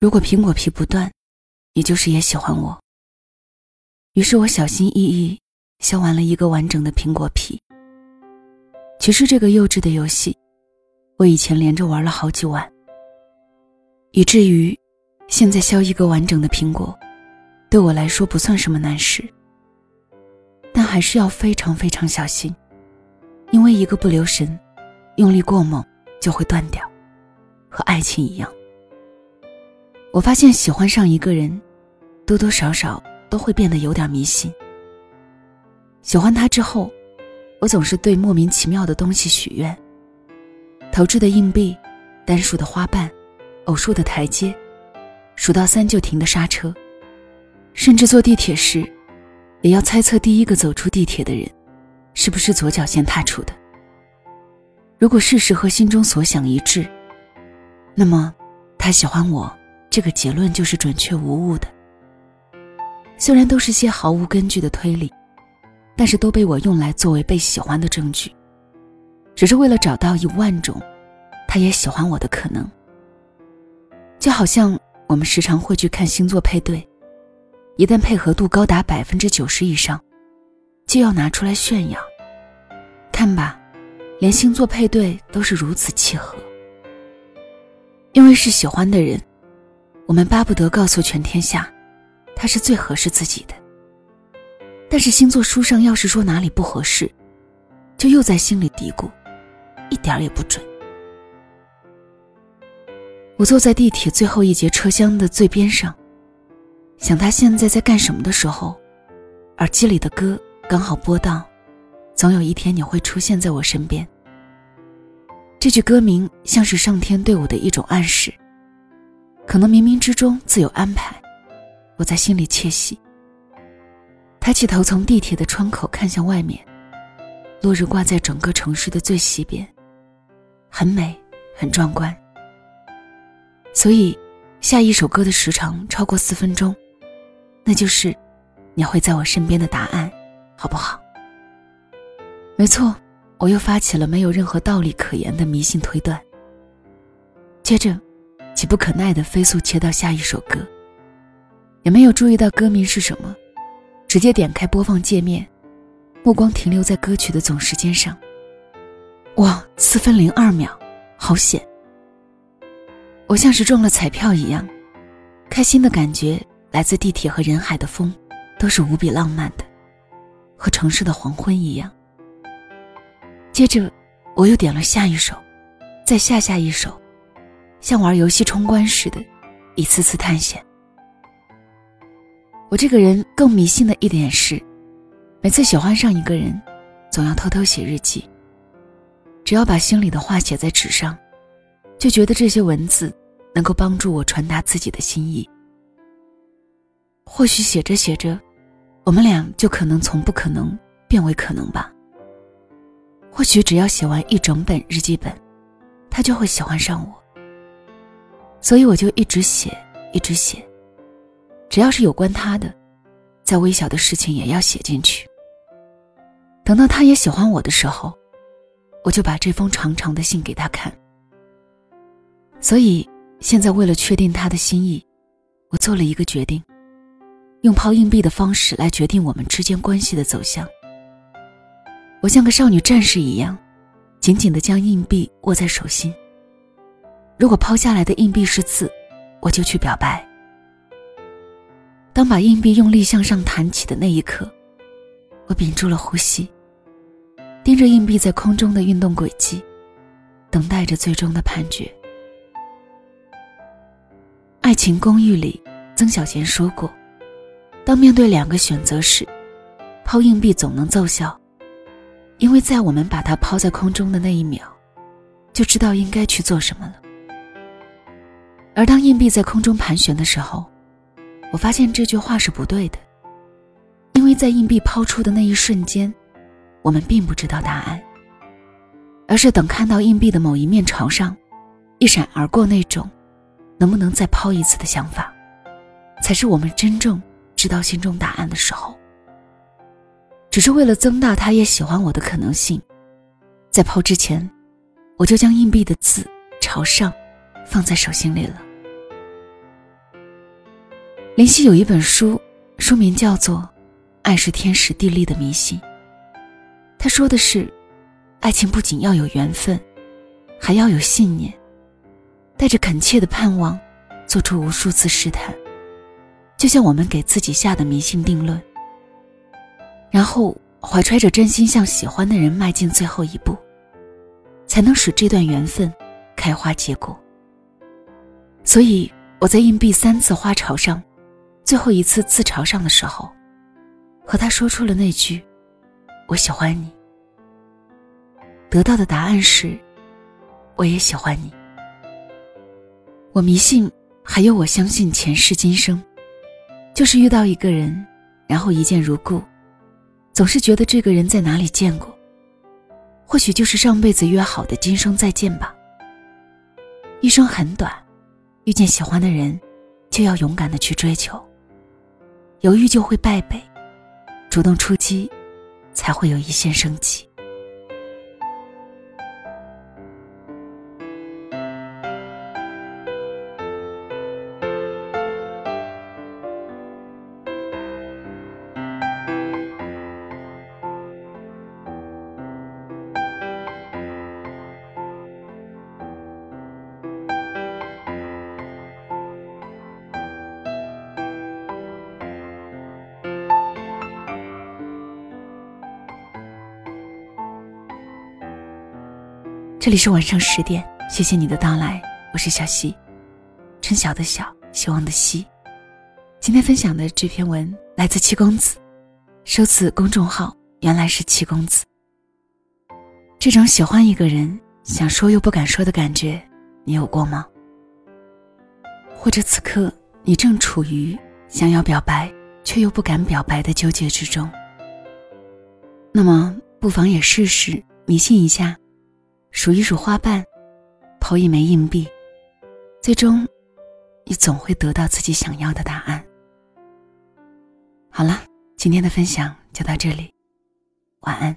如果苹果皮不断，你就是也喜欢我。于是我小心翼翼削完了一个完整的苹果皮。其实这个幼稚的游戏，我以前连着玩了好几晚，以至于现在削一个完整的苹果，对我来说不算什么难事。但还是要非常非常小心，因为一个不留神，用力过猛就会断掉，和爱情一样。我发现喜欢上一个人，多多少少都会变得有点迷信。喜欢他之后，我总是对莫名其妙的东西许愿：投掷的硬币、单数的花瓣、偶数的台阶、数到三就停的刹车，甚至坐地铁时，也要猜测第一个走出地铁的人，是不是左脚先踏出的。如果事实和心中所想一致，那么他喜欢我。这个结论就是准确无误的。虽然都是些毫无根据的推理，但是都被我用来作为被喜欢的证据，只是为了找到一万种他也喜欢我的可能。就好像我们时常会去看星座配对，一旦配合度高达百分之九十以上，就要拿出来炫耀。看吧，连星座配对都是如此契合，因为是喜欢的人。我们巴不得告诉全天下，他是最合适自己的。但是星座书上要是说哪里不合适，就又在心里嘀咕，一点儿也不准。我坐在地铁最后一节车厢的最边上，想他现在在干什么的时候，耳机里的歌刚好播到，总有一天你会出现在我身边。这句歌名像是上天对我的一种暗示。可能冥冥之中自有安排，我在心里窃喜。抬起头，从地铁的窗口看向外面，落日挂在整个城市的最西边，很美，很壮观。所以，下一首歌的时长超过四分钟，那就是你会在我身边的答案，好不好？没错，我又发起了没有任何道理可言的迷信推断。接着。急不可耐的飞速切到下一首歌，也没有注意到歌名是什么，直接点开播放界面，目光停留在歌曲的总时间上。哇，四分零二秒，好险！我像是中了彩票一样，开心的感觉来自地铁和人海的风，都是无比浪漫的，和城市的黄昏一样。接着，我又点了下一首，再下下一首。像玩游戏冲关似的，一次次探险。我这个人更迷信的一点是，每次喜欢上一个人，总要偷偷写日记。只要把心里的话写在纸上，就觉得这些文字能够帮助我传达自己的心意。或许写着写着，我们俩就可能从不可能变为可能吧。或许只要写完一整本日记本，他就会喜欢上我。所以我就一直写，一直写，只要是有关他的，再微小的事情也要写进去。等到他也喜欢我的时候，我就把这封长长的信给他看。所以现在为了确定他的心意，我做了一个决定，用抛硬币的方式来决定我们之间关系的走向。我像个少女战士一样，紧紧地将硬币握在手心。如果抛下来的硬币是字，我就去表白。当把硬币用力向上弹起的那一刻，我屏住了呼吸，盯着硬币在空中的运动轨迹，等待着最终的判决。《爱情公寓》里，曾小贤说过：“当面对两个选择时，抛硬币总能奏效，因为在我们把它抛在空中的那一秒，就知道应该去做什么了。”而当硬币在空中盘旋的时候，我发现这句话是不对的，因为在硬币抛出的那一瞬间，我们并不知道答案，而是等看到硬币的某一面朝上，一闪而过那种能不能再抛一次的想法，才是我们真正知道心中答案的时候。只是为了增大他也喜欢我的可能性，在抛之前，我就将硬币的字朝上放在手心里了。林夕有一本书，书名叫做《爱是天时地利的迷信》。他说的是，爱情不仅要有缘分，还要有信念，带着恳切的盼望，做出无数次试探，就像我们给自己下的迷信定论。然后怀揣着真心向喜欢的人迈进最后一步，才能使这段缘分开花结果。所以我在硬币三次花朝上。最后一次自嘲上的时候，和他说出了那句“我喜欢你”，得到的答案是“我也喜欢你”。我迷信，还有我相信前世今生，就是遇到一个人，然后一见如故，总是觉得这个人在哪里见过，或许就是上辈子约好的今生再见吧。一生很短，遇见喜欢的人，就要勇敢的去追求。犹豫就会败北，主动出击，才会有一线生机。这里是晚上十点，谢谢你的到来，我是小溪，春晓的晓，希望的希。今天分享的这篇文来自七公子，收自公众号原来是七公子。这种喜欢一个人，想说又不敢说的感觉，你有过吗？或者此刻你正处于想要表白却又不敢表白的纠结之中？那么不妨也试试迷信一下。数一数花瓣，投一枚硬币，最终，你总会得到自己想要的答案。好了，今天的分享就到这里，晚安。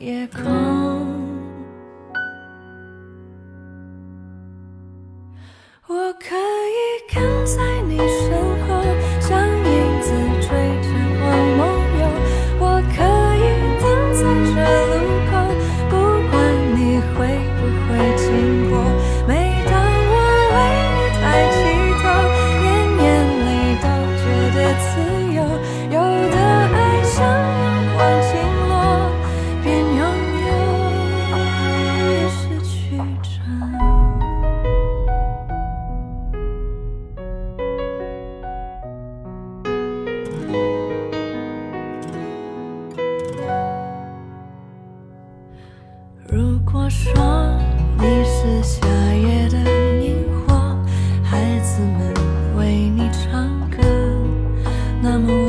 夜空。d'amour.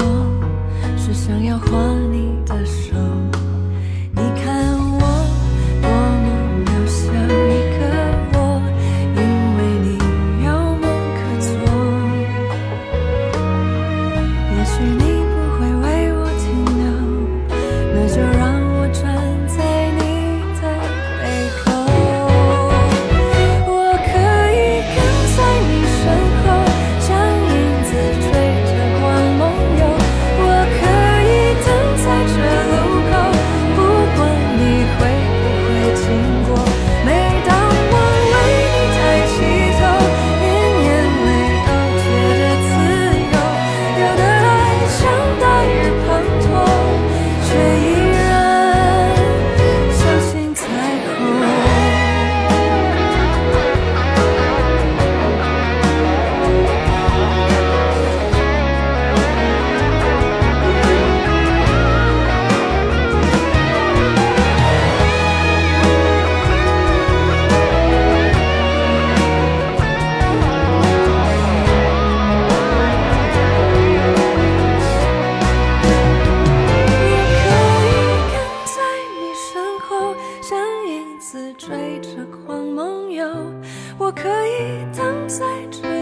我可以等在这